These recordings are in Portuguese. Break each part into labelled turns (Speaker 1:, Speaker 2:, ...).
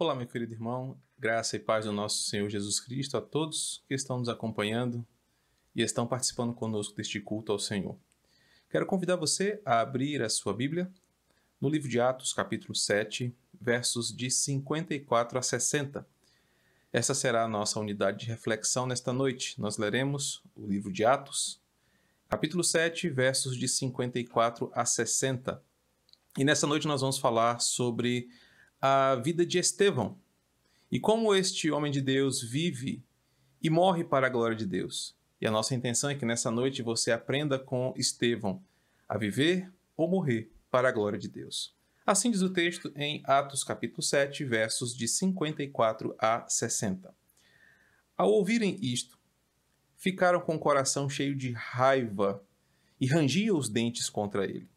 Speaker 1: Olá, meu querido irmão, graça e paz do nosso Senhor Jesus Cristo a todos que estão nos acompanhando e estão participando conosco deste culto ao Senhor. Quero convidar você a abrir a sua Bíblia no livro de Atos, capítulo 7, versos de 54 a 60. Essa será a nossa unidade de reflexão nesta noite. Nós leremos o livro de Atos, capítulo 7, versos de 54 a 60. E nessa noite nós vamos falar sobre a vida de Estevão e como este homem de Deus vive e morre para a glória de Deus. E a nossa intenção é que nessa noite você aprenda com Estevão a viver ou morrer para a glória de Deus. Assim diz o texto em Atos capítulo 7, versos de 54 a 60. Ao ouvirem isto, ficaram com o coração cheio de raiva e rangiam os dentes contra ele.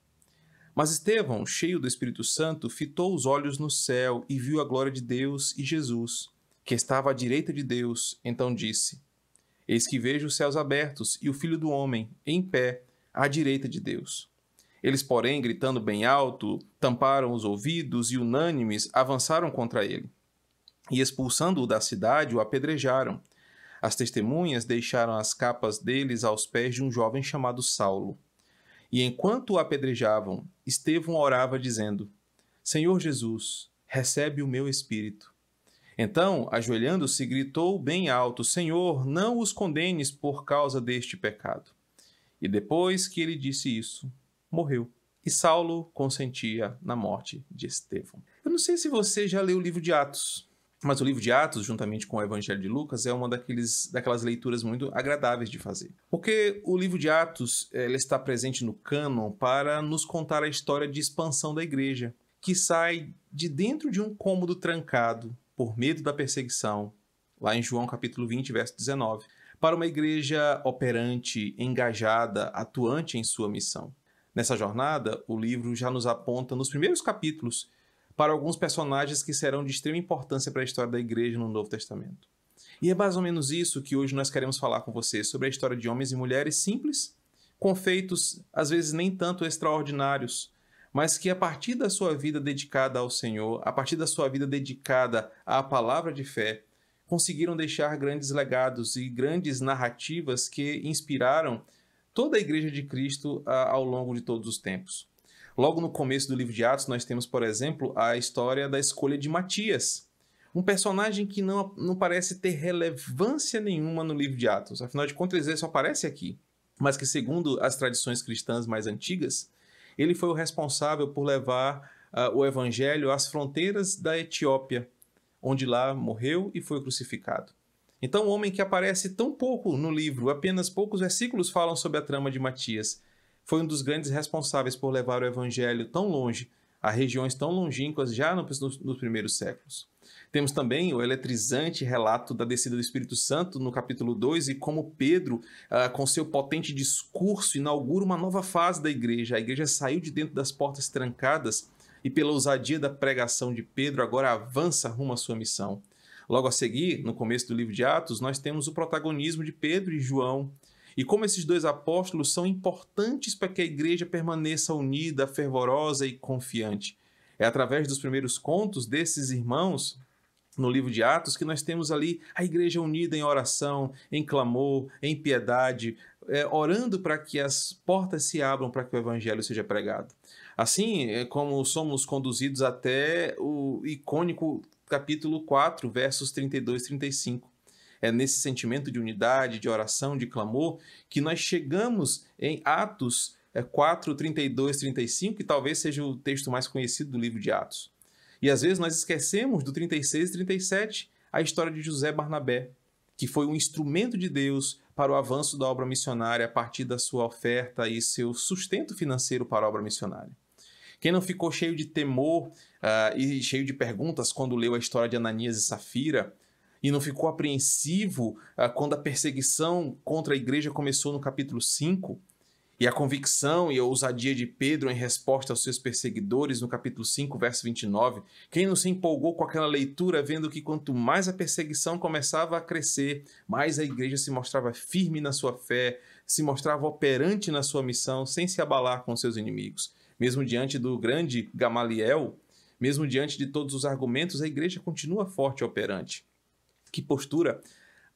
Speaker 1: Mas Estevão, cheio do Espírito Santo, fitou os olhos no céu e viu a glória de Deus e Jesus, que estava à direita de Deus. Então disse: Eis que vejo os céus abertos e o Filho do Homem, em pé, à direita de Deus. Eles, porém, gritando bem alto, tamparam os ouvidos e, unânimes, avançaram contra ele. E, expulsando-o da cidade, o apedrejaram. As testemunhas deixaram as capas deles aos pés de um jovem chamado Saulo. E enquanto o apedrejavam, Estevão orava, dizendo: Senhor Jesus, recebe o meu espírito. Então, ajoelhando-se, gritou bem alto: Senhor, não os condenes por causa deste pecado. E depois que ele disse isso, morreu. E Saulo consentia na morte de Estevão. Eu não sei se você já leu o livro de Atos. Mas o livro de Atos, juntamente com o Evangelho de Lucas, é uma daqueles, daquelas leituras muito agradáveis de fazer. Porque o livro de Atos ele está presente no cânon para nos contar a história de expansão da igreja, que sai de dentro de um cômodo trancado por medo da perseguição, lá em João capítulo 20, verso 19, para uma igreja operante, engajada, atuante em sua missão. Nessa jornada, o livro já nos aponta nos primeiros capítulos para alguns personagens que serão de extrema importância para a história da igreja no Novo Testamento. E é mais ou menos isso que hoje nós queremos falar com você sobre a história de homens e mulheres simples, com feitos às vezes nem tanto extraordinários, mas que a partir da sua vida dedicada ao Senhor, a partir da sua vida dedicada à palavra de fé, conseguiram deixar grandes legados e grandes narrativas que inspiraram toda a igreja de Cristo ao longo de todos os tempos. Logo no começo do livro de Atos, nós temos, por exemplo, a história da escolha de Matias, um personagem que não, não parece ter relevância nenhuma no livro de Atos. Afinal de contas, ele só aparece aqui. Mas que, segundo as tradições cristãs mais antigas, ele foi o responsável por levar uh, o evangelho às fronteiras da Etiópia, onde lá morreu e foi crucificado. Então, o homem que aparece tão pouco no livro, apenas poucos versículos falam sobre a trama de Matias, foi um dos grandes responsáveis por levar o evangelho tão longe, a regiões tão longínquas já nos, nos primeiros séculos. Temos também o eletrizante relato da descida do Espírito Santo no capítulo 2 e como Pedro, ah, com seu potente discurso, inaugura uma nova fase da igreja. A igreja saiu de dentro das portas trancadas e, pela ousadia da pregação de Pedro, agora avança rumo à sua missão. Logo a seguir, no começo do livro de Atos, nós temos o protagonismo de Pedro e João, e como esses dois apóstolos são importantes para que a igreja permaneça unida, fervorosa e confiante. É através dos primeiros contos desses irmãos no livro de Atos que nós temos ali a igreja unida em oração, em clamor, em piedade, é, orando para que as portas se abram para que o evangelho seja pregado. Assim é como somos conduzidos até o icônico capítulo 4, versos 32 e 35 é nesse sentimento de unidade, de oração, de clamor, que nós chegamos em Atos 4, 32, 35, que talvez seja o texto mais conhecido do livro de Atos. E às vezes nós esquecemos do 36 e 37, a história de José Barnabé, que foi um instrumento de Deus para o avanço da obra missionária a partir da sua oferta e seu sustento financeiro para a obra missionária. Quem não ficou cheio de temor uh, e cheio de perguntas quando leu a história de Ananias e Safira, e não ficou apreensivo ah, quando a perseguição contra a igreja começou no capítulo 5? E a convicção e a ousadia de Pedro em resposta aos seus perseguidores no capítulo 5, verso 29. Quem não se empolgou com aquela leitura, vendo que quanto mais a perseguição começava a crescer, mais a igreja se mostrava firme na sua fé, se mostrava operante na sua missão, sem se abalar com seus inimigos. Mesmo diante do grande Gamaliel, Mesmo diante de todos os argumentos, a igreja continua forte e operante. Que postura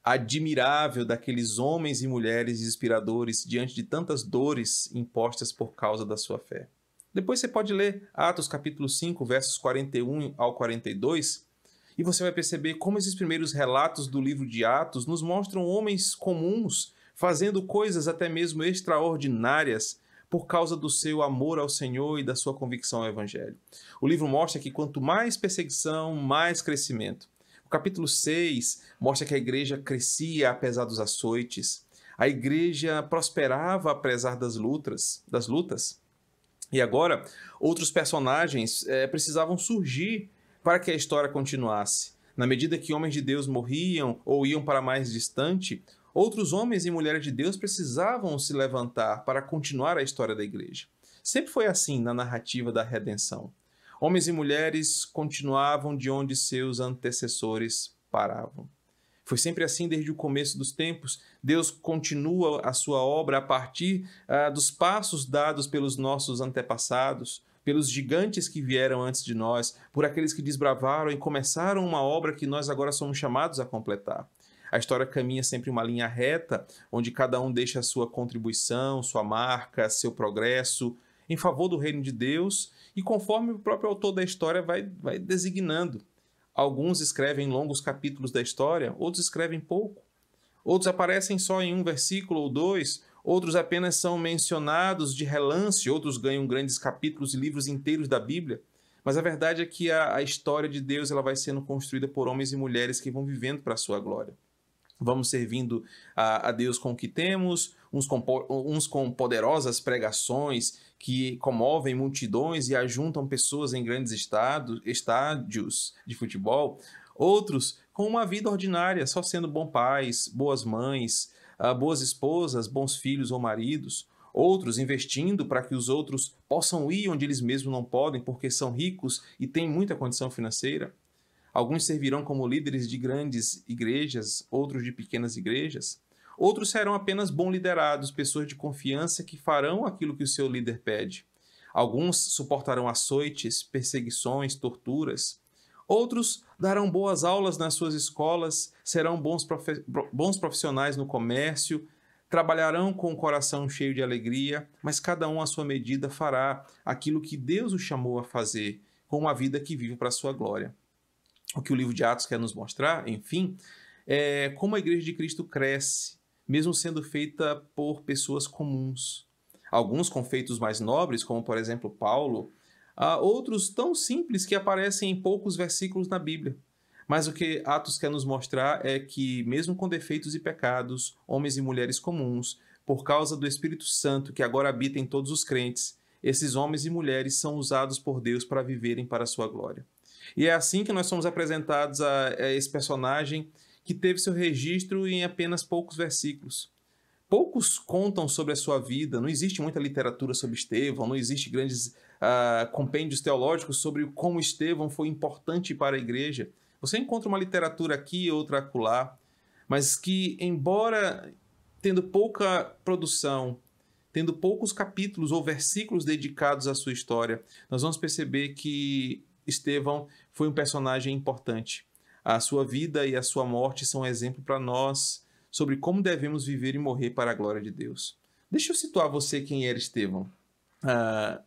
Speaker 1: admirável daqueles homens e mulheres inspiradores diante de tantas dores impostas por causa da sua fé. Depois você pode ler Atos capítulo 5, versos 41 ao 42, e você vai perceber como esses primeiros relatos do livro de Atos nos mostram homens comuns fazendo coisas até mesmo extraordinárias por causa do seu amor ao Senhor e da sua convicção ao Evangelho. O livro mostra que quanto mais perseguição, mais crescimento. O capítulo 6 mostra que a igreja crescia apesar dos açoites. A igreja prosperava apesar das lutas, das lutas. E agora, outros personagens é, precisavam surgir para que a história continuasse. Na medida que homens de Deus morriam ou iam para mais distante, outros homens e mulheres de Deus precisavam se levantar para continuar a história da igreja. Sempre foi assim na narrativa da redenção. Homens e mulheres continuavam de onde seus antecessores paravam. Foi sempre assim desde o começo dos tempos. Deus continua a sua obra a partir uh, dos passos dados pelos nossos antepassados, pelos gigantes que vieram antes de nós, por aqueles que desbravaram e começaram uma obra que nós agora somos chamados a completar. A história caminha sempre uma linha reta, onde cada um deixa a sua contribuição, sua marca, seu progresso em favor do reino de Deus e conforme o próprio autor da história vai, vai designando. Alguns escrevem longos capítulos da história, outros escrevem pouco. Outros aparecem só em um versículo ou dois, outros apenas são mencionados de relance, outros ganham grandes capítulos e livros inteiros da Bíblia. Mas a verdade é que a, a história de Deus ela vai sendo construída por homens e mulheres que vão vivendo para a sua glória. Vamos servindo a, a Deus com o que temos, uns com, uns com poderosas pregações que comovem multidões e ajuntam pessoas em grandes estados, estádios de futebol, outros com uma vida ordinária, só sendo bons pais, boas mães, ah, boas esposas, bons filhos ou maridos, outros investindo para que os outros possam ir onde eles mesmos não podem porque são ricos e têm muita condição financeira. Alguns servirão como líderes de grandes igrejas, outros de pequenas igrejas. Outros serão apenas bom liderados, pessoas de confiança que farão aquilo que o seu líder pede. Alguns suportarão açoites, perseguições, torturas. Outros darão boas aulas nas suas escolas, serão bons, profe bons profissionais no comércio, trabalharão com o coração cheio de alegria, mas cada um à sua medida fará aquilo que Deus o chamou a fazer, com uma vida que vive para a sua glória. O que o livro de Atos quer nos mostrar, enfim, é como a igreja de Cristo cresce mesmo sendo feita por pessoas comuns. Alguns com feitos mais nobres, como por exemplo Paulo, há outros tão simples que aparecem em poucos versículos na Bíblia. Mas o que Atos quer nos mostrar é que, mesmo com defeitos e pecados, homens e mulheres comuns, por causa do Espírito Santo que agora habita em todos os crentes, esses homens e mulheres são usados por Deus para viverem para a sua glória. E é assim que nós somos apresentados a, a esse personagem que teve seu registro em apenas poucos versículos. Poucos contam sobre a sua vida, não existe muita literatura sobre Estevão, não existe grandes uh, compêndios teológicos sobre como Estevão foi importante para a igreja. Você encontra uma literatura aqui e outra acolá, mas que, embora tendo pouca produção, tendo poucos capítulos ou versículos dedicados à sua história, nós vamos perceber que Estevão foi um personagem importante. A sua vida e a sua morte são um exemplo para nós sobre como devemos viver e morrer para a glória de Deus. Deixa eu situar você quem era Estevão. Uh,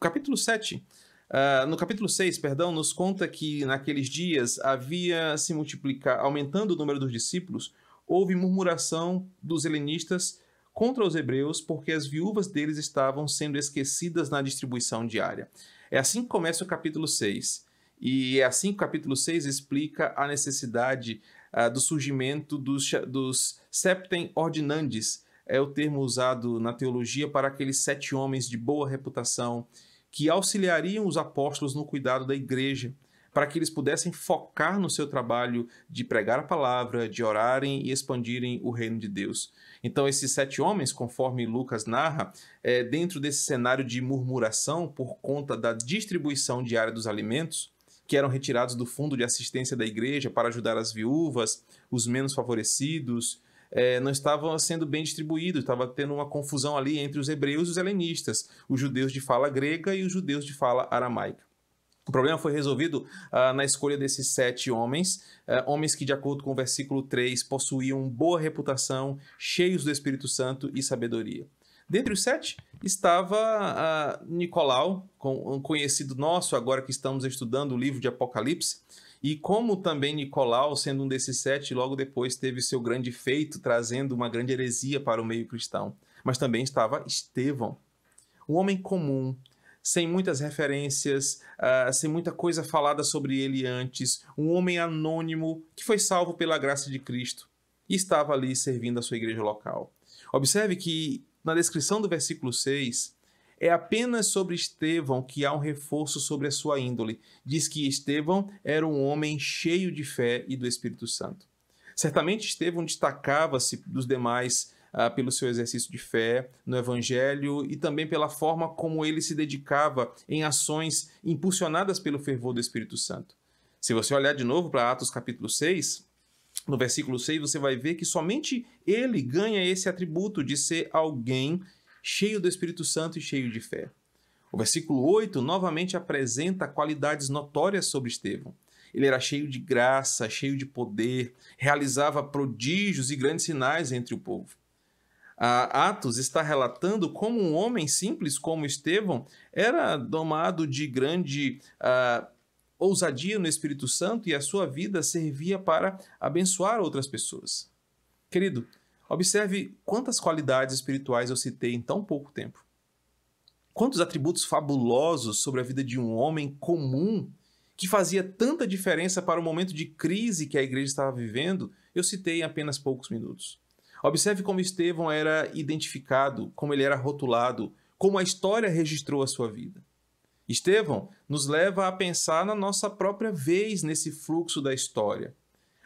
Speaker 1: capítulo 7. Uh, ah, no capítulo 6, perdão, nos conta que naqueles dias havia se multiplicar, aumentando o número dos discípulos, houve murmuração dos helenistas contra os hebreus, porque as viúvas deles estavam sendo esquecidas na distribuição diária. É assim que começa o capítulo 6. E é assim que o capítulo 6 explica a necessidade uh, do surgimento dos, dos septem ordinandes, é o termo usado na teologia para aqueles sete homens de boa reputação que auxiliariam os apóstolos no cuidado da igreja, para que eles pudessem focar no seu trabalho de pregar a palavra, de orarem e expandirem o reino de Deus. Então, esses sete homens, conforme Lucas narra, é, dentro desse cenário de murmuração por conta da distribuição diária dos alimentos, que eram retirados do fundo de assistência da igreja para ajudar as viúvas, os menos favorecidos, é, não estavam sendo bem distribuídos, estava tendo uma confusão ali entre os hebreus e os helenistas, os judeus de fala grega e os judeus de fala aramaica. O problema foi resolvido uh, na escolha desses sete homens, uh, homens que, de acordo com o versículo 3, possuíam boa reputação, cheios do Espírito Santo e sabedoria. Dentre os sete estava uh, Nicolau, um conhecido nosso, agora que estamos estudando o livro de Apocalipse, e como também Nicolau, sendo um desses sete, logo depois teve seu grande feito, trazendo uma grande heresia para o meio cristão. Mas também estava Estevão, um homem comum, sem muitas referências, uh, sem muita coisa falada sobre ele antes, um homem anônimo que foi salvo pela graça de Cristo e estava ali servindo a sua igreja local. Observe que na descrição do versículo 6, é apenas sobre Estevão que há um reforço sobre a sua índole. Diz que Estevão era um homem cheio de fé e do Espírito Santo. Certamente Estevão destacava-se dos demais ah, pelo seu exercício de fé no Evangelho e também pela forma como ele se dedicava em ações impulsionadas pelo fervor do Espírito Santo. Se você olhar de novo para Atos capítulo 6, no versículo 6, você vai ver que somente ele ganha esse atributo de ser alguém cheio do Espírito Santo e cheio de fé. O versículo 8 novamente apresenta qualidades notórias sobre Estevão. Ele era cheio de graça, cheio de poder, realizava prodígios e grandes sinais entre o povo. Atos está relatando como um homem simples como Estevão era domado de grande uh, ousadia no Espírito Santo e a sua vida servia para abençoar outras pessoas. Querido, observe quantas qualidades espirituais eu citei em tão pouco tempo. Quantos atributos fabulosos sobre a vida de um homem comum que fazia tanta diferença para o momento de crise que a igreja estava vivendo, eu citei em apenas poucos minutos. Observe como Estevão era identificado, como ele era rotulado, como a história registrou a sua vida. Estevão nos leva a pensar na nossa própria vez nesse fluxo da história.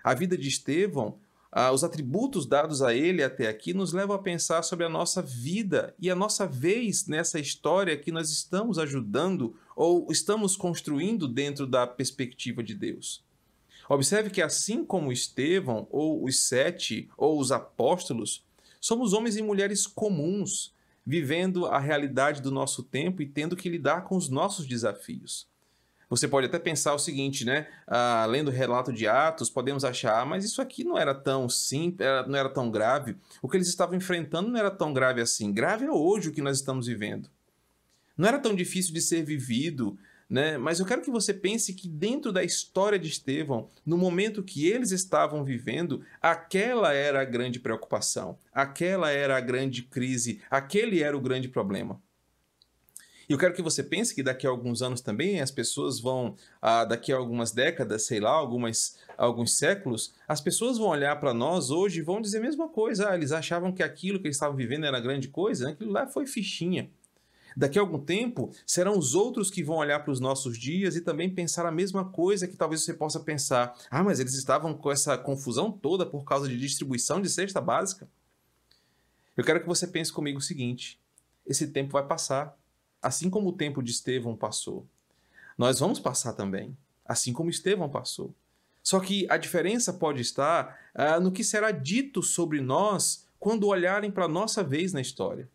Speaker 1: A vida de Estevão, ah, os atributos dados a ele até aqui, nos levam a pensar sobre a nossa vida e a nossa vez nessa história que nós estamos ajudando ou estamos construindo dentro da perspectiva de Deus. Observe que, assim como Estevão, ou os sete, ou os apóstolos, somos homens e mulheres comuns, vivendo a realidade do nosso tempo e tendo que lidar com os nossos desafios. Você pode até pensar o seguinte, né? Ah, lendo o relato de Atos, podemos achar, ah, mas isso aqui não era tão simples, não era tão grave. O que eles estavam enfrentando não era tão grave assim. Grave é hoje o que nós estamos vivendo. Não era tão difícil de ser vivido, né? Mas eu quero que você pense que dentro da história de Estevão, no momento que eles estavam vivendo, aquela era a grande preocupação, aquela era a grande crise, aquele era o grande problema. E eu quero que você pense que daqui a alguns anos também as pessoas vão, ah, daqui a algumas décadas, sei lá, algumas, alguns séculos, as pessoas vão olhar para nós hoje e vão dizer a mesma coisa. Ah, eles achavam que aquilo que eles estavam vivendo era grande coisa, né? aquilo lá foi fichinha. Daqui a algum tempo, serão os outros que vão olhar para os nossos dias e também pensar a mesma coisa que talvez você possa pensar. Ah, mas eles estavam com essa confusão toda por causa de distribuição de cesta básica? Eu quero que você pense comigo o seguinte: esse tempo vai passar, assim como o tempo de Estevão passou. Nós vamos passar também, assim como Estevão passou. Só que a diferença pode estar ah, no que será dito sobre nós quando olharem para a nossa vez na história.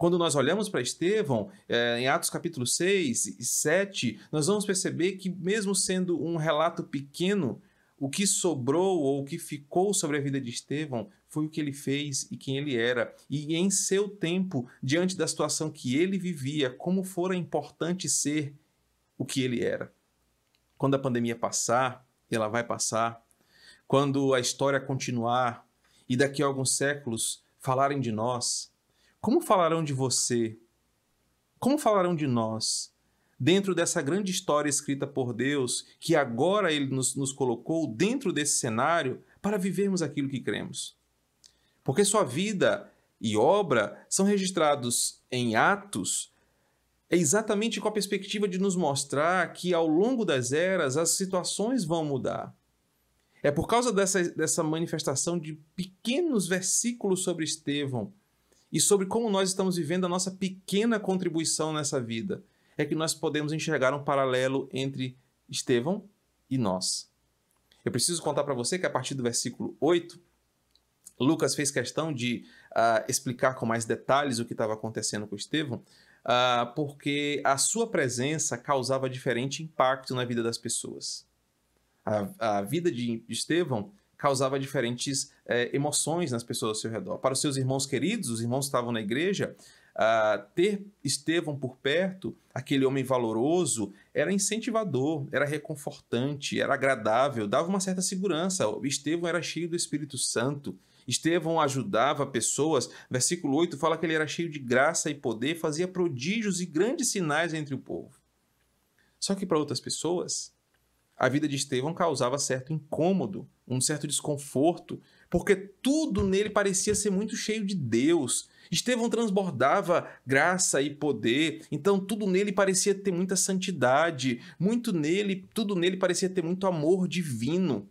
Speaker 1: Quando nós olhamos para Estevão, é, em Atos capítulo 6 e 7, nós vamos perceber que, mesmo sendo um relato pequeno, o que sobrou ou o que ficou sobre a vida de Estevão foi o que ele fez e quem ele era. E em seu tempo, diante da situação que ele vivia, como fora importante ser o que ele era. Quando a pandemia passar, e ela vai passar, quando a história continuar e daqui a alguns séculos falarem de nós, como falarão de você? Como falarão de nós? Dentro dessa grande história escrita por Deus, que agora Ele nos, nos colocou dentro desse cenário para vivermos aquilo que cremos. Porque sua vida e obra são registrados em Atos é exatamente com a perspectiva de nos mostrar que ao longo das eras as situações vão mudar. É por causa dessa, dessa manifestação de pequenos versículos sobre Estevão e sobre como nós estamos vivendo a nossa pequena contribuição nessa vida, é que nós podemos enxergar um paralelo entre Estevão e nós. Eu preciso contar para você que a partir do versículo 8, Lucas fez questão de uh, explicar com mais detalhes o que estava acontecendo com Estevão, uh, porque a sua presença causava diferente impacto na vida das pessoas. A, a vida de Estevão causava diferentes é, emoções nas pessoas ao seu redor. Para os seus irmãos queridos, os irmãos que estavam na igreja, uh, ter Estevão por perto, aquele homem valoroso, era incentivador, era reconfortante, era agradável, dava uma certa segurança. Estevão era cheio do Espírito Santo. Estevão ajudava pessoas. Versículo 8 fala que ele era cheio de graça e poder, fazia prodígios e grandes sinais entre o povo. Só que para outras pessoas, a vida de Estevão causava certo incômodo, um certo desconforto, porque tudo nele parecia ser muito cheio de Deus. Estevão transbordava graça e poder, então tudo nele parecia ter muita santidade, muito nele, tudo nele parecia ter muito amor divino.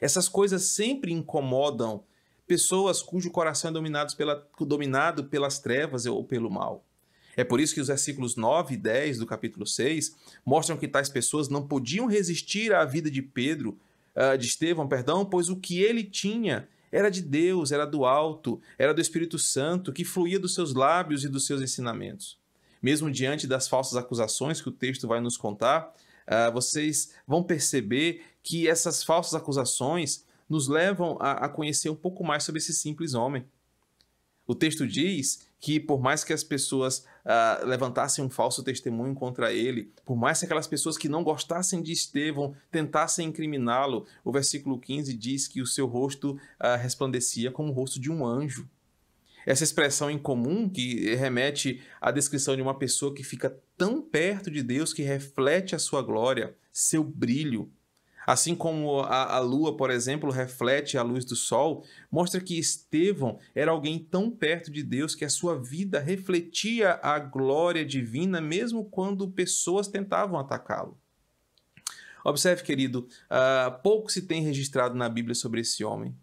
Speaker 1: Essas coisas sempre incomodam pessoas cujo coração é dominado, pela, dominado pelas trevas ou pelo mal. É por isso que os versículos 9 e 10 do capítulo 6 mostram que tais pessoas não podiam resistir à vida de Pedro, uh, de Estevão, perdão, pois o que ele tinha era de Deus, era do alto, era do Espírito Santo, que fluía dos seus lábios e dos seus ensinamentos. Mesmo diante das falsas acusações que o texto vai nos contar, uh, vocês vão perceber que essas falsas acusações nos levam a conhecer um pouco mais sobre esse simples homem. O texto diz que, por mais que as pessoas uh, levantassem um falso testemunho contra ele, por mais que aquelas pessoas que não gostassem de Estevão tentassem incriminá-lo, o versículo 15 diz que o seu rosto uh, resplandecia como o rosto de um anjo. Essa expressão em comum que remete à descrição de uma pessoa que fica tão perto de Deus que reflete a sua glória, seu brilho, Assim como a, a, lua, por exemplo, reflete a luz do sol, mostra que Estevão era alguém tão perto de Deus que a sua vida refletia a glória divina, mesmo quando pessoas tentavam atacá-lo. Observe, querido, uh, pouco se tem registrado na Bíblia sobre esse homem.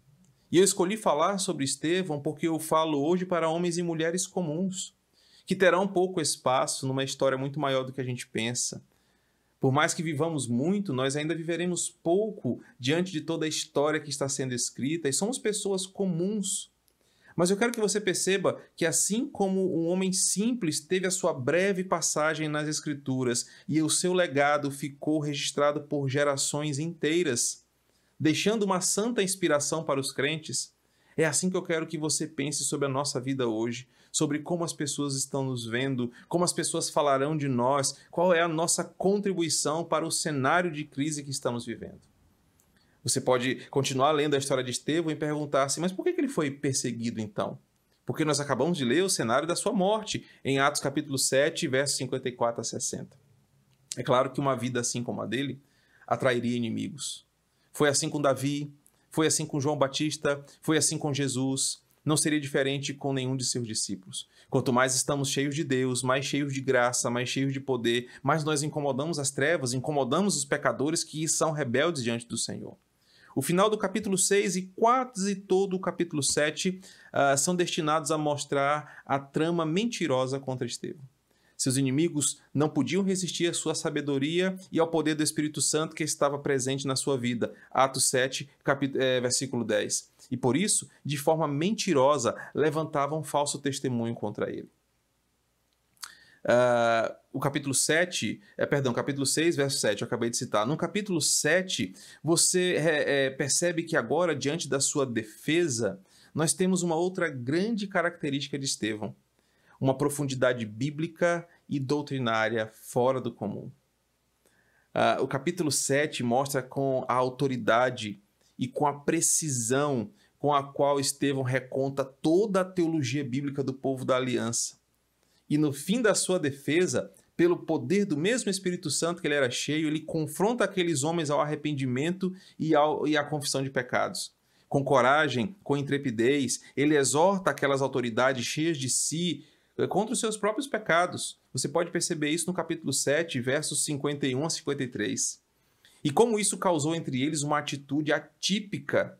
Speaker 1: E eu escolhi falar sobre Estevão porque eu falo hoje para homens e mulheres comuns, que terão pouco espaço numa história muito maior do que a gente pensa por mais que vivamos muito, nós ainda viveremos pouco diante de toda a história que está sendo escrita e somos pessoas comuns. Mas eu quero que você perceba que, assim como um homem simples teve a sua breve passagem nas Escrituras e o seu legado ficou registrado por gerações inteiras, deixando uma santa inspiração para os crentes, é assim que eu quero que você pense sobre a nossa vida hoje, sobre como as pessoas estão nos vendo, como as pessoas falarão de nós, qual é a nossa contribuição para o cenário de crise que estamos vivendo. Você pode continuar lendo a história de Estevão e perguntar assim, mas por que ele foi perseguido então? Porque nós acabamos de ler o cenário da sua morte em Atos capítulo 7, versos 54 a 60. É claro que uma vida assim como a dele atrairia inimigos. Foi assim com Davi, foi assim com João Batista, foi assim com Jesus. Não seria diferente com nenhum de seus discípulos. Quanto mais estamos cheios de Deus, mais cheios de graça, mais cheios de poder, mais nós incomodamos as trevas, incomodamos os pecadores que são rebeldes diante do Senhor. O final do capítulo 6 e quase todo o capítulo 7 uh, ah, são destinados a mostrar a trama mentirosa contra Estevão. Seus inimigos não podiam resistir à sua sabedoria e ao poder do Espírito Santo que estava presente na sua vida. Atos 7, capítulo, é, versículo 10. E por isso, de forma mentirosa, levantavam falso testemunho contra ele. Uh, o capítulo 7, é, perdão, capítulo 6, verso 7, eu acabei de citar. No capítulo 7, você é, é, percebe que agora, diante da sua defesa, nós temos uma outra grande característica de Estevão uma profundidade bíblica e doutrinária fora do comum. Uh, o capítulo 7 mostra com a autoridade e com a precisão com a qual Estevão reconta toda a teologia bíblica do povo da aliança. E no fim da sua defesa, pelo poder do mesmo Espírito Santo que ele era cheio, ele confronta aqueles homens ao arrependimento e, ao, e à confissão de pecados. Com coragem, com intrepidez, ele exorta aquelas autoridades cheias de si contra os seus próprios pecados. Você pode perceber isso no capítulo 7, versos 51 a 53. E como isso causou entre eles uma atitude atípica,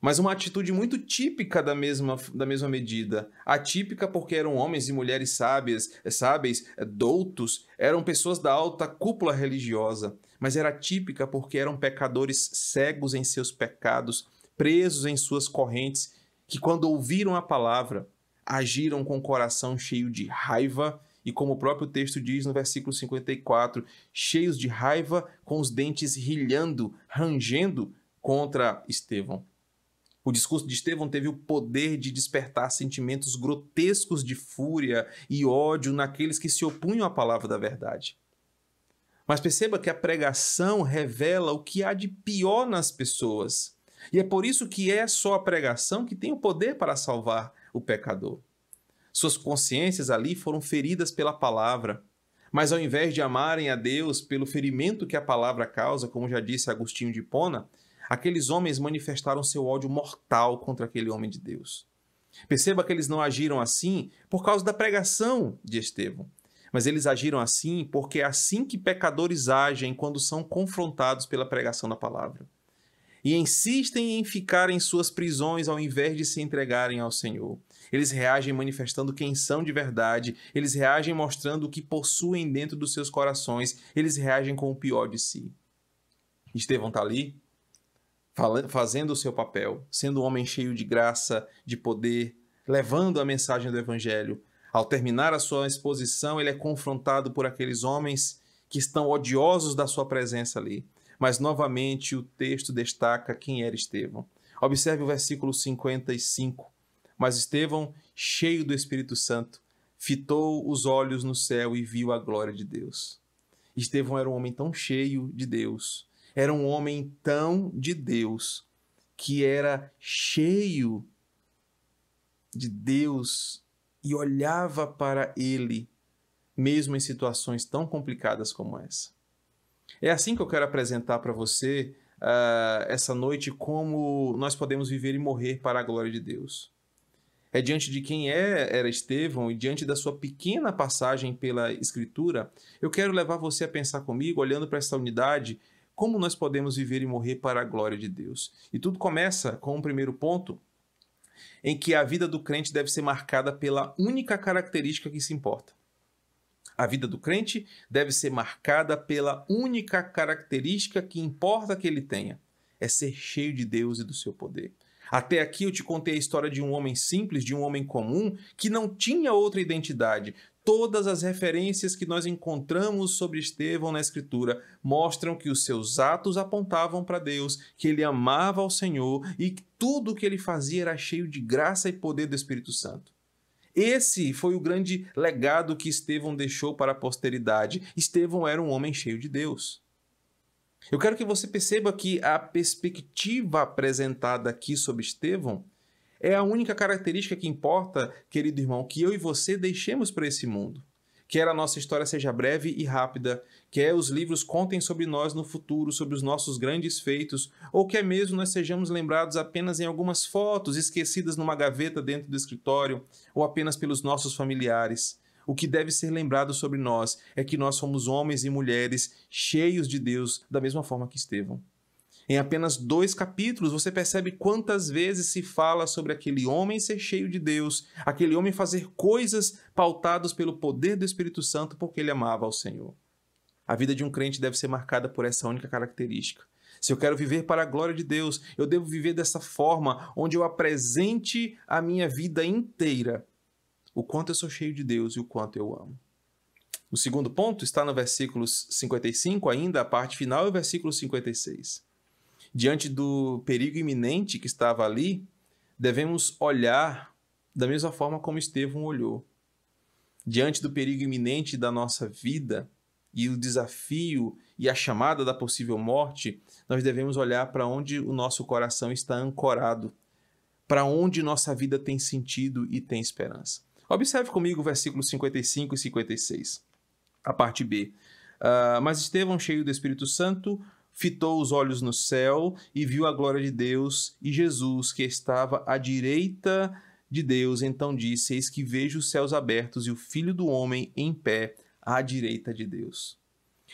Speaker 1: mas uma atitude muito típica da mesma, da mesma medida. Atípica porque eram homens e mulheres sábias, sábeis, doutos, eram pessoas da alta cúpula religiosa, mas era típica porque eram pecadores cegos em seus pecados, presos em suas correntes, que quando ouviram a palavra, agiram com o coração cheio de raiva e, como o próprio texto diz no versículo 54, cheios de raiva, com os dentes rilhando, rangendo contra Estevão. O discurso de Estevão teve o poder de despertar sentimentos grotescos de fúria e ódio naqueles que se opunham à palavra da verdade. Mas perceba que a pregação revela o que há de pior nas pessoas. E é por isso que é só a pregação que tem o poder para salvar o pecador. Suas consciências ali foram feridas pela palavra. Mas ao invés de amarem a Deus pelo ferimento que a palavra causa, como já disse Agostinho de Hipona, aqueles homens manifestaram seu ódio mortal contra aquele homem de Deus. Perceba que eles não agiram assim por causa da pregação de Estevão, mas eles agiram assim porque é assim que pecadores agem quando são confrontados pela pregação da palavra. E insistem em ficar em suas prisões ao invés de se entregarem ao Senhor. Eles reagem manifestando quem são de verdade, eles reagem mostrando o que possuem dentro dos seus corações, eles reagem com o pior de si. Estevão está ali, fazendo o seu papel, sendo um homem cheio de graça, de poder, levando a mensagem do Evangelho. Ao terminar a sua exposição, ele é confrontado por aqueles homens que estão odiosos da sua presença ali. Mas novamente o texto destaca quem era Estevão. Observe o versículo 55. Mas Estevão, cheio do Espírito Santo, fitou os olhos no céu e viu a glória de Deus. Estevão era um homem tão cheio de Deus, era um homem tão de Deus, que era cheio de Deus e olhava para ele, mesmo em situações tão complicadas como essa. É assim que eu quero apresentar para você uh, essa noite como nós podemos viver e morrer para a glória de Deus é diante de quem é, era Estevão e diante da sua pequena passagem pela Escritura, eu quero levar você a pensar comigo, olhando para essa unidade, como nós podemos viver e morrer para a glória de Deus. E tudo começa com um primeiro ponto, em que a vida do crente deve ser marcada pela única característica que se importa. A vida do crente deve ser marcada pela única característica que importa que ele tenha: é ser cheio de Deus e do seu poder. Até aqui eu te contei a história de um homem simples, de um homem comum, que não tinha outra identidade. Todas as referências que nós encontramos sobre Estevão na Escritura mostram que os seus atos apontavam para Deus, que ele amava ao Senhor e que tudo o que ele fazia era cheio de graça e poder do Espírito Santo. Esse foi o grande legado que Estevão deixou para a posteridade. Estevão era um homem cheio de Deus. Eu quero que você perceba que a perspectiva apresentada aqui sobre Estevão é a única característica que importa, querido irmão, que eu e você deixemos para esse mundo. Quer a nossa história seja breve e rápida, quer os livros contem sobre nós no futuro, sobre os nossos grandes feitos, ou quer mesmo nós sejamos lembrados apenas em algumas fotos esquecidas numa gaveta dentro do escritório, ou apenas pelos nossos familiares. O que deve ser lembrado sobre nós é que nós somos homens e mulheres cheios de Deus, da mesma forma que Estevão. Em apenas dois capítulos, você percebe quantas vezes se fala sobre aquele homem ser cheio de Deus, aquele homem fazer coisas pautadas pelo poder do Espírito Santo porque ele amava ao Senhor. A vida de um crente deve ser marcada por essa única característica. Se eu quero viver para a glória de Deus, eu devo viver dessa forma, onde eu apresente a minha vida inteira o quanto eu sou cheio de Deus e o quanto eu amo. O segundo ponto está no versículo 55, ainda a parte final, e o versículo 56. Diante do perigo iminente que estava ali, devemos olhar da mesma forma como Estevão olhou. Diante do perigo iminente da nossa vida e o desafio e a chamada da possível morte, nós devemos olhar para onde o nosso coração está ancorado, para onde nossa vida tem sentido e tem esperança. Observe comigo o versículo 55 e 56, a parte B. Uh, mas Estevão, cheio do Espírito Santo, fitou os olhos no céu e viu a glória de Deus e Jesus, que estava à direita de Deus. Então disse: Eis que vejo os céus abertos e o filho do homem em pé à direita de Deus.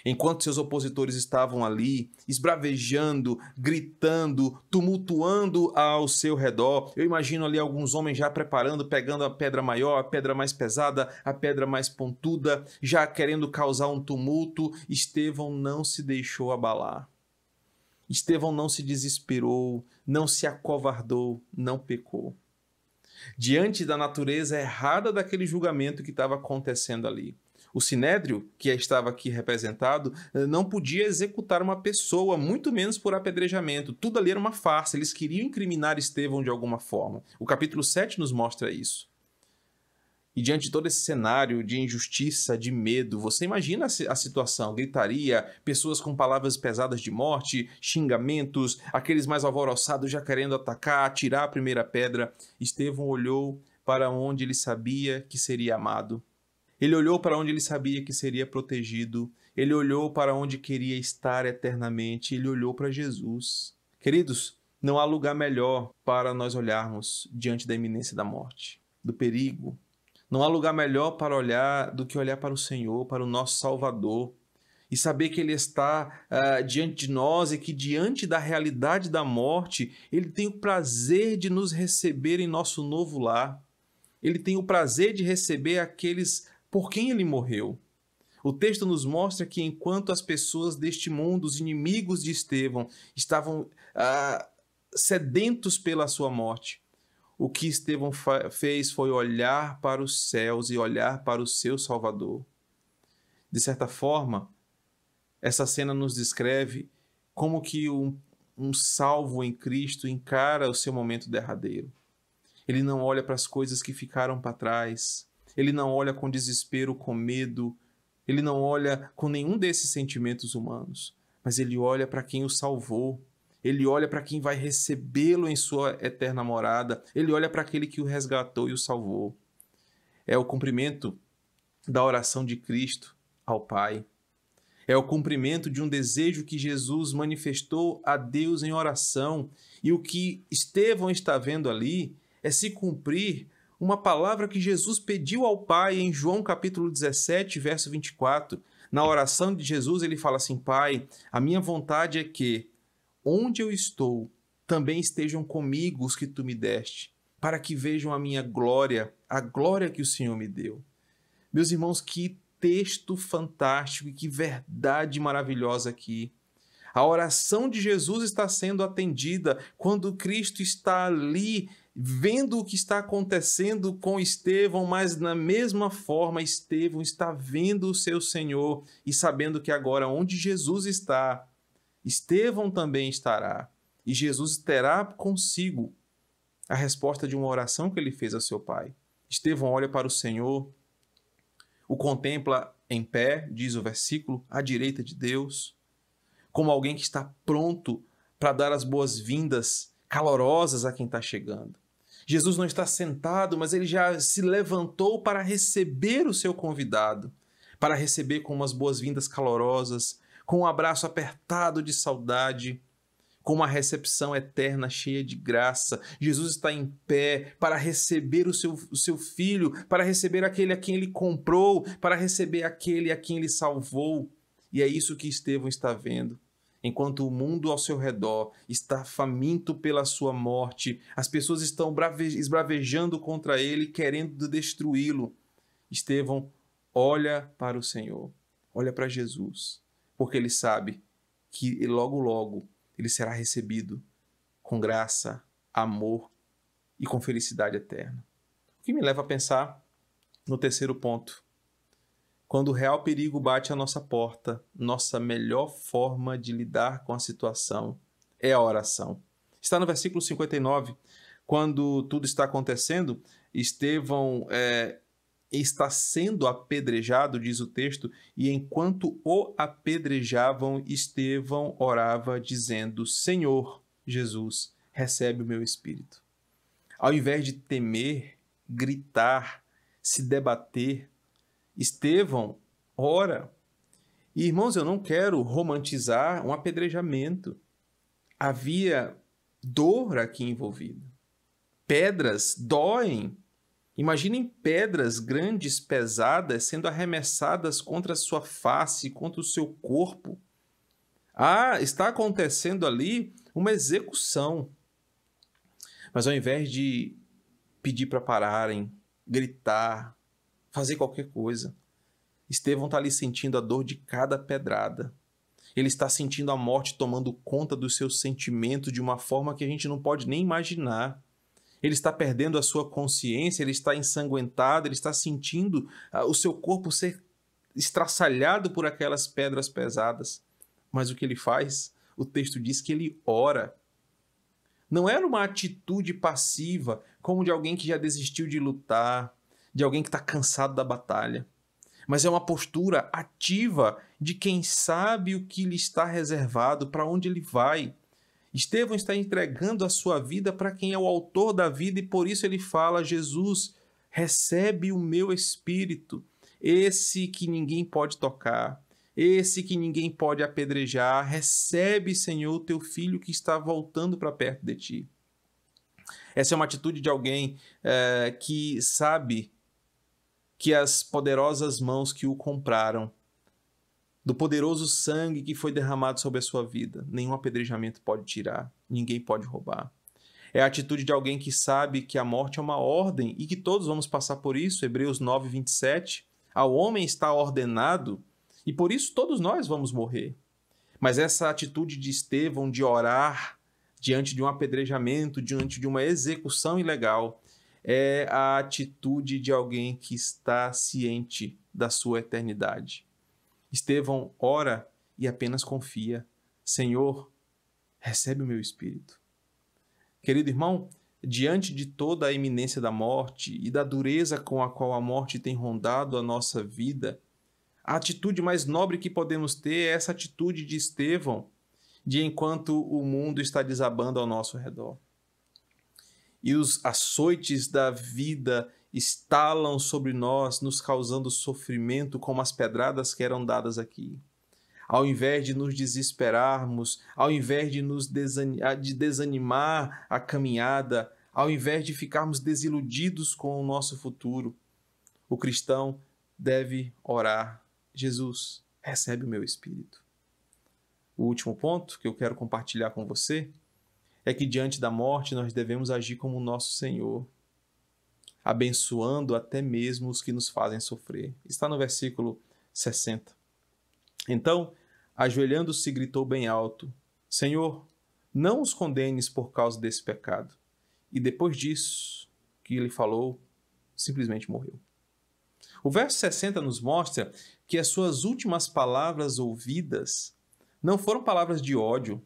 Speaker 1: Enquanto seus opositores estavam ali, esbravejando, gritando, tumultuando ao seu redor, eu imagino ali alguns homens já preparando, pegando a pedra maior, a pedra mais pesada, a pedra mais pontuda, já querendo causar um tumulto. Estevão não se deixou abalar. Estevão não se desesperou, não se acovardou, não pecou. diante da natureza errada daquele julgamento que estava acontecendo ali. O sinédrio, que estava aqui representado, eh, não podia executar uma pessoa, muito menos por apedrejamento. Tudo ali era uma farsa, eles queriam incriminar Estevão de alguma forma. O capítulo 7 nos mostra isso. E diante de todo esse cenário de injustiça, de medo, você imagina a situação: gritaria, pessoas com palavras pesadas de morte, xingamentos, aqueles mais alvoroçados já querendo atacar, atirar a primeira pedra. Estevão olhou para onde ele sabia que seria amado. Ele olhou para onde ele sabia que seria protegido. Ele olhou para onde queria estar eternamente. Ele olhou para Jesus. Queridos, não há lugar melhor para nós olharmos diante da iminência da morte, do perigo, não há lugar melhor para olhar do que olhar para o Senhor, para o nosso Salvador, e saber que Ele está uh, diante de nós e que, diante da realidade da morte, Ele tem o prazer de nos receber em nosso novo lar. Ele tem o prazer de receber aqueles por quem Ele morreu. O texto nos mostra que, enquanto as pessoas deste mundo, os inimigos de Estevão, estavam uh, sedentos pela sua morte, o que Estevão fez foi olhar para os céus e olhar para o seu Salvador. De certa forma, essa cena nos descreve como que um, um salvo em Cristo encara o seu momento derradeiro. Ele não olha para as coisas que ficaram para trás, ele não olha com desespero, com medo, ele não olha com nenhum desses sentimentos humanos, mas ele olha para quem o salvou, ele olha para quem vai recebê-lo em sua eterna morada, ele olha para aquele que o resgatou e o salvou. É o cumprimento da oração de Cristo ao Pai. É o cumprimento de um desejo que Jesus manifestou a Deus em oração. E o que Estevão está vendo ali é se cumprir uma palavra que Jesus pediu ao Pai em João capítulo 17, verso 24. Na oração de Jesus, ele fala assim: Pai, a minha vontade é que onde eu estou, também estejam comigo os que tu me deste, para que vejam a minha glória, a glória que o Senhor me deu. Meus irmãos, que texto fantástico e que verdade maravilhosa aqui. A oração de Jesus está sendo atendida quando Cristo está ali vendo o que está acontecendo com Estevão, mas na mesma forma Estevão está vendo o seu Senhor e sabendo que agora onde Jesus está, Estevão também estará, e Jesus terá consigo a resposta de uma oração que ele fez a seu pai. Estevão olha para o Senhor, o contempla em pé, diz o versículo, à direita de Deus, como alguém que está pronto para dar as boas-vindas calorosas a quem está chegando. Jesus não está sentado, mas ele já se levantou para receber o seu convidado, para receber com umas boas-vindas calorosas, com um abraço apertado de saudade, com uma recepção eterna cheia de graça. Jesus está em pé para receber o seu, o seu filho, para receber aquele a quem ele comprou, para receber aquele a quem ele salvou. E é isso que Estevão está vendo. Enquanto o mundo ao seu redor está faminto pela sua morte, as pessoas estão esbravejando contra ele, querendo destruí-lo. Estevão olha para o Senhor, olha para Jesus porque ele sabe que logo, logo ele será recebido com graça, amor e com felicidade eterna. O que me leva a pensar no terceiro ponto. Quando o real perigo bate à nossa porta, nossa melhor forma de lidar com a situação é a oração. Está no versículo 59, quando tudo está acontecendo, Estevão é, está sendo apedrejado, diz o texto, e enquanto o apedrejavam, Estevão orava, dizendo: Senhor Jesus, recebe o meu espírito. Ao invés de temer, gritar, se debater, Estevão ora. E, irmãos, eu não quero romantizar um apedrejamento. Havia dor aqui envolvida. Pedras doem Imaginem pedras grandes, pesadas, sendo arremessadas contra a sua face, contra o seu corpo. Ah, está acontecendo ali uma execução. Mas ao invés de pedir para pararem, gritar, fazer qualquer coisa, Estevão está ali sentindo a dor de cada pedrada. Ele está sentindo a morte tomando conta dos seus sentimentos de uma forma que a gente não pode nem imaginar. ele está perdendo a sua consciência, ele está ensanguentado, ele está sentindo uh, o seu corpo ser estraçalhado por aquelas pedras pesadas. Mas o que ele faz? O texto diz que ele ora. Não era uma atitude passiva, como de alguém que já desistiu de lutar, de alguém que está cansado da batalha, mas é uma postura ativa de quem sabe o que lhe está reservado, para onde ele vai. Estevão está entregando a sua vida para quem é o autor da vida e por isso ele fala: Jesus, recebe o meu espírito, esse que ninguém pode tocar, esse que ninguém pode apedrejar, recebe, Senhor, o teu filho que está voltando para perto de ti. Essa é uma atitude de alguém é, que sabe que as poderosas mãos que o compraram, do poderoso sangue que foi derramado sobre a sua vida, nenhum apedrejamento pode tirar, ninguém pode roubar. É a atitude de alguém que sabe que a morte é uma ordem e que todos vamos passar por isso, Hebreus 9, 27. Ao homem está ordenado e por isso todos nós vamos morrer. Mas essa atitude de Estevão de orar diante de um apedrejamento, diante de uma execução ilegal, é a atitude de alguém que está ciente da sua eternidade. Estevão ora e apenas confia: Senhor, recebe o meu espírito. Querido irmão, diante de toda a iminência da morte e da dureza com a qual a morte tem rondado a nossa vida, a atitude mais nobre que podemos ter é essa atitude de Estevão, de enquanto o mundo está desabando ao nosso redor. E os açoites da vida estalam sobre nós, nos causando sofrimento como as pedradas que eram dadas aqui. Ao invés de nos desesperarmos, ao invés de nos de desanimar a caminhada, ao invés de ficarmos desiludidos com o nosso futuro, o cristão deve orar: Jesus, recebe o meu espírito. O último ponto que eu quero compartilhar com você é que diante da morte nós devemos agir como nosso Senhor, abençoando até mesmo os que nos fazem sofrer. Está no versículo 60. Então, ajoelhando-se, gritou bem alto: Senhor, não os condenes por causa desse pecado. E depois disso, que ele falou, simplesmente morreu. O verso 60 nos mostra que as suas últimas palavras ouvidas não foram palavras de ódio,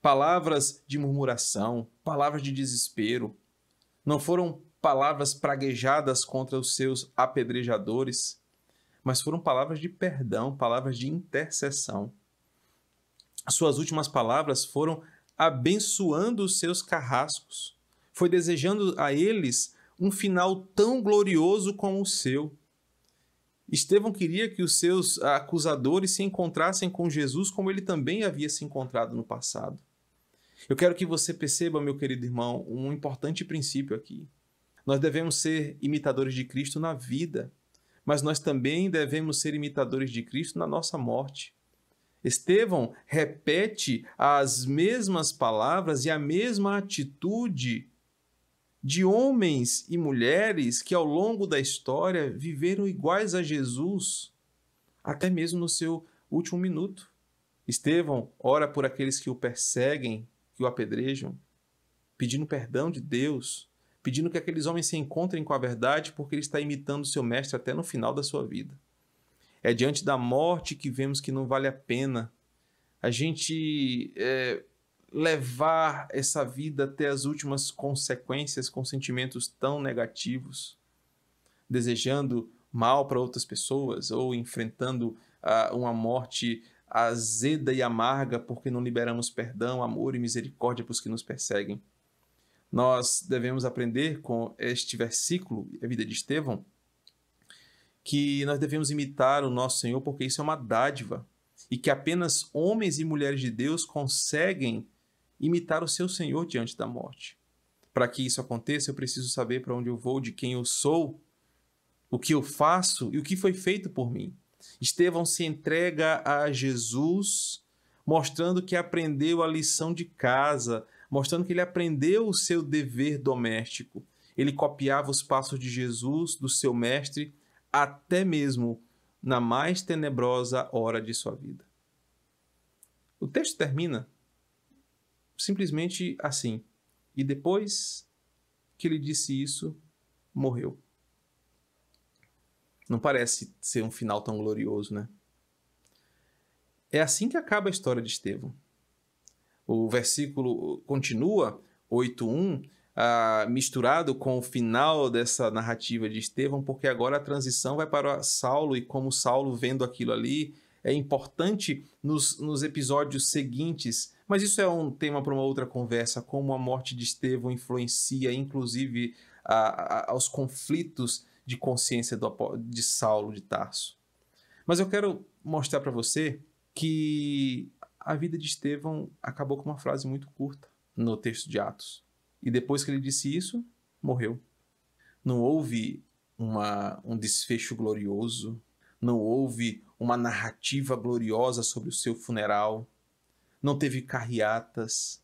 Speaker 1: palavras de murmuração, palavras de desespero. Não foram palavras praguejadas contra os seus apedrejadores, mas foram palavras de perdão, palavras de intercessão. Suas últimas palavras foram abençoando os seus carrascos. Foi desejando a eles um final tão glorioso como o seu. Estevão queria que os seus acusadores se encontrassem com Jesus como ele também havia se encontrado no passado. Eu quero que você perceba, meu querido irmão, um importante princípio aqui. Nós devemos ser imitadores de Cristo na vida, mas nós também devemos ser imitadores de Cristo na nossa morte. Estevão repete as mesmas palavras e a mesma atitude de homens e mulheres que ao longo da história viveram iguais a Jesus, até mesmo no seu último minuto. Estevão ora por aqueles que o perseguem, que o apedrejam, pedindo perdão de Deus, pedindo que aqueles homens se encontrem com a verdade, porque ele está imitando seu mestre até no final da sua vida. É diante da morte que vemos que não vale a pena a gente é, levar essa vida até as últimas consequências com sentimentos tão negativos, desejando mal para outras pessoas ou enfrentando uh, uma morte azeda e amarga porque não liberamos perdão, amor e misericórdia para os que nos perseguem. Nós devemos aprender com este versículo, a vida de Estevão, que nós devemos imitar o nosso Senhor porque isso é uma dádiva e que apenas homens e mulheres de Deus conseguem imitar o seu Senhor diante da morte. Para que isso aconteça, eu preciso saber para onde eu vou, de quem eu sou, o que eu faço e o que foi feito por mim. Estevão se entrega a Jesus, mostrando que aprendeu a lição de casa, mostrando que ele aprendeu o seu dever doméstico. Ele copiava os passos de Jesus, do seu mestre, até mesmo na mais tenebrosa hora de sua vida. O texto termina simplesmente assim. E depois que ele disse isso, morreu. Não parece ser um final tão glorioso, né? É assim que acaba a história de Estevão. O versículo continua, 8.1, ah, misturado com o final dessa narrativa de Estevão, porque agora a transição vai para Saulo, e como Saulo vendo aquilo ali, é importante nos, nos episódios seguintes, mas isso é um tema para uma outra conversa, como a morte de Estevão influencia, inclusive, a, a, aos conflitos de consciência do, de Saulo de Tarso. Mas eu quero mostrar para você que a vida de Estevão acabou com uma frase muito curta no texto de Atos. E depois que ele disse isso, morreu. Não houve uma, um desfecho glorioso, não houve uma narrativa gloriosa sobre o seu funeral, não teve carreatas,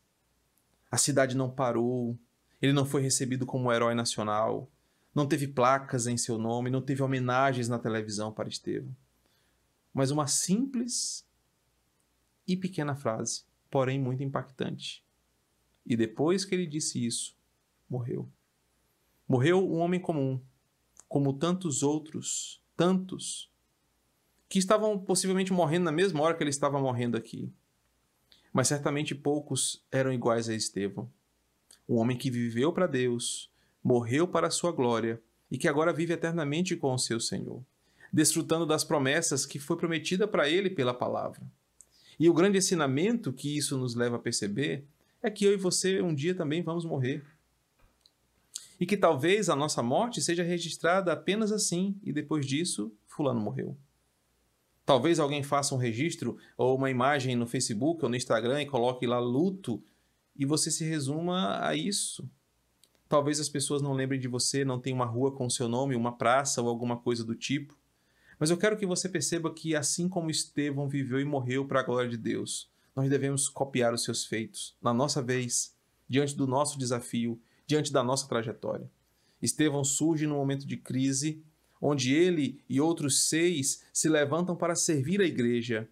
Speaker 1: a cidade não parou, ele não foi recebido como herói nacional, não teve placas em seu nome, não teve homenagens na televisão para Estevão. Mas uma simples e pequena frase, porém muito impactante. E depois que ele disse isso, morreu. Morreu um homem comum, como tantos outros, tantos, que estavam possivelmente morrendo na mesma hora que ele estava morrendo aqui. Mas certamente poucos eram iguais a Estevão. Um homem que viveu para Deus, morreu para a sua glória e que agora vive eternamente com o seu Senhor, desfrutando das promessas que foi prometida para ele pela palavra. E o grande ensinamento que isso nos leva a perceber é que eu e você um dia também vamos morrer. E que talvez a nossa morte seja registrada apenas assim e depois disso, Fulano morreu. Talvez alguém faça um registro ou uma imagem no Facebook ou no Instagram e coloque lá luto e você se resuma a isso. Talvez as pessoas não lembrem de você, não tenham uma rua com seu nome, uma praça ou alguma coisa do tipo. Mas eu quero que você perceba que, assim como Estevão viveu e morreu para a glória de Deus, nós devemos copiar os seus feitos, na nossa vez, diante do nosso desafio, diante da nossa trajetória. Estevão surge num momento de crise, onde ele e outros seis se levantam para servir a igreja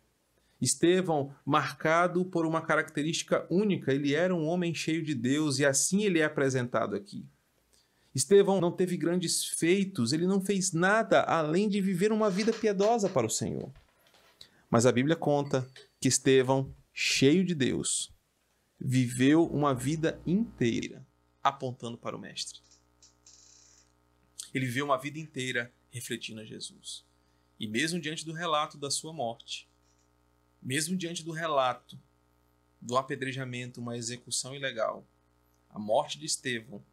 Speaker 1: Estevão, marcado por uma característica única, ele era um homem cheio de Deus e assim ele é apresentado aqui. Estevão não teve grandes feitos, ele não fez nada além de viver uma vida piedosa para o Senhor. Mas a Bíblia conta que Estevão, cheio de Deus, viveu uma vida inteira apontando para o Mestre. Ele viveu uma vida inteira refletindo a Jesus. E mesmo diante do relato da sua morte, mesmo diante do relato do apedrejamento, uma execução ilegal, a morte de Estevão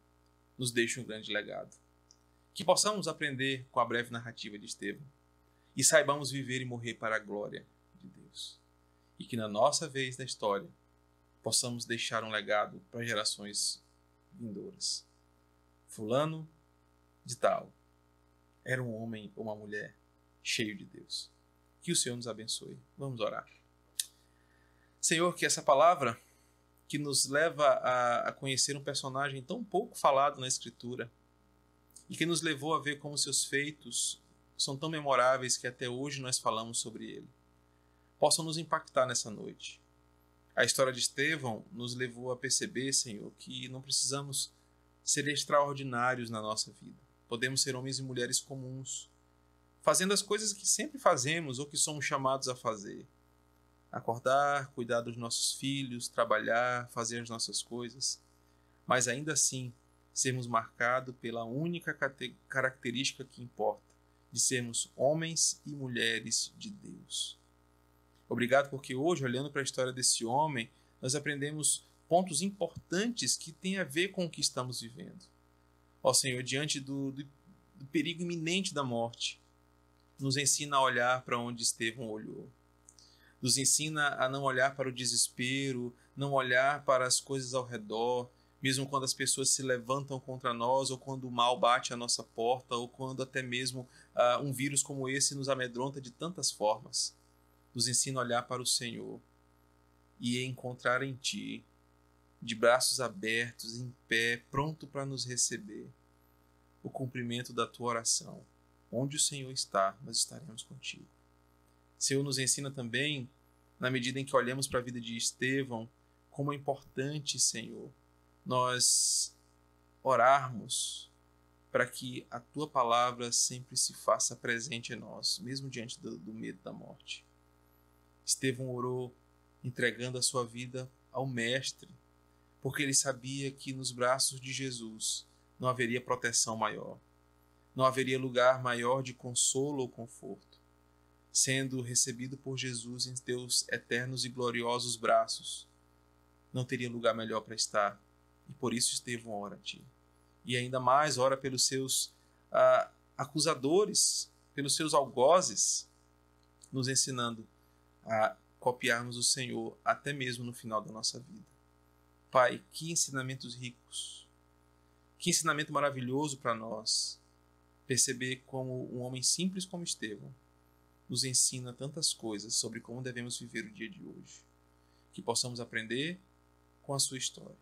Speaker 1: nos deixa um grande legado. Que possamos aprender com a breve narrativa de Estevão e saibamos viver e morrer para a glória de Deus. E que na nossa vez da história possamos deixar um legado para gerações vindouras. Fulano de tal era um homem ou uma mulher cheio de Deus. Que o Senhor nos abençoe. Vamos orar. Senhor, que essa palavra que nos leva a, a, conhecer um personagem tão pouco falado na Escritura e que nos levou a ver como seus feitos são tão memoráveis que até hoje nós falamos sobre ele, possam nos impactar nessa noite. A história de Estevão nos levou a perceber, Senhor, que não precisamos ser extraordinários na nossa vida. Podemos ser homens e mulheres comuns, fazendo as coisas que sempre fazemos ou que somos chamados a fazer acordar, cuidar dos nossos filhos, trabalhar, fazer as nossas coisas, mas ainda assim sermos marcados pela única característica que importa, de sermos homens e mulheres de Deus. Obrigado porque hoje, olhando para a história desse homem, nós aprendemos pontos importantes que têm a ver com o que estamos vivendo. Ó Senhor, diante do, do, do perigo iminente da morte, nos ensina a olhar para onde Estevão olhou nos ensina a não olhar para o desespero, não olhar para as coisas ao redor, mesmo quando as pessoas se levantam contra nós, ou quando o mal bate à nossa porta, ou quando até mesmo uh, um vírus como esse nos amedronta de tantas formas. Nos ensina a olhar para o Senhor e encontrar em Ti, de braços abertos, em pé, pronto para nos receber, o cumprimento da Tua oração. Onde o Senhor está, nós estaremos contigo. Senhor nos ensina também, na medida em que olhamos para a vida de Estevão, como é importante, Senhor, nós orarmos para que a tua palavra sempre se faça presente em nós, mesmo diante do, do medo da morte. Estevão orou entregando a sua vida ao Mestre, porque ele sabia que nos braços de Jesus não haveria proteção maior, não haveria lugar maior de consolo ou conforto. Sendo recebido por Jesus em teus eternos e gloriosos braços, não teria lugar melhor para estar, e por isso Estevão ora a ti. E ainda mais ora pelos seus ah, acusadores, pelos seus algozes, nos ensinando a copiarmos o Senhor até mesmo no final da nossa vida. Pai, que ensinamentos ricos, que ensinamento maravilhoso para nós perceber como um homem simples como Estevão nos ensina tantas coisas sobre como devemos viver o dia de hoje. Que possamos aprender com a sua história.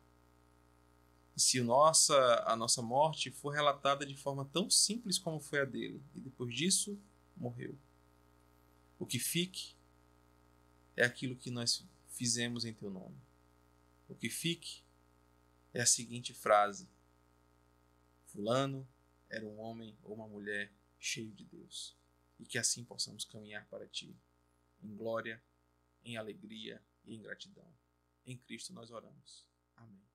Speaker 1: E se nossa, a nossa morte for relatada de forma tão simples como foi a dele, e depois disso morreu, o que fique é aquilo que nós fizemos em teu nome. O que fique é a seguinte frase: Fulano era um homem ou uma mulher cheio de Deus. E que assim possamos caminhar para ti, em glória, em alegria e em gratidão. Em Cristo nós oramos. Amém.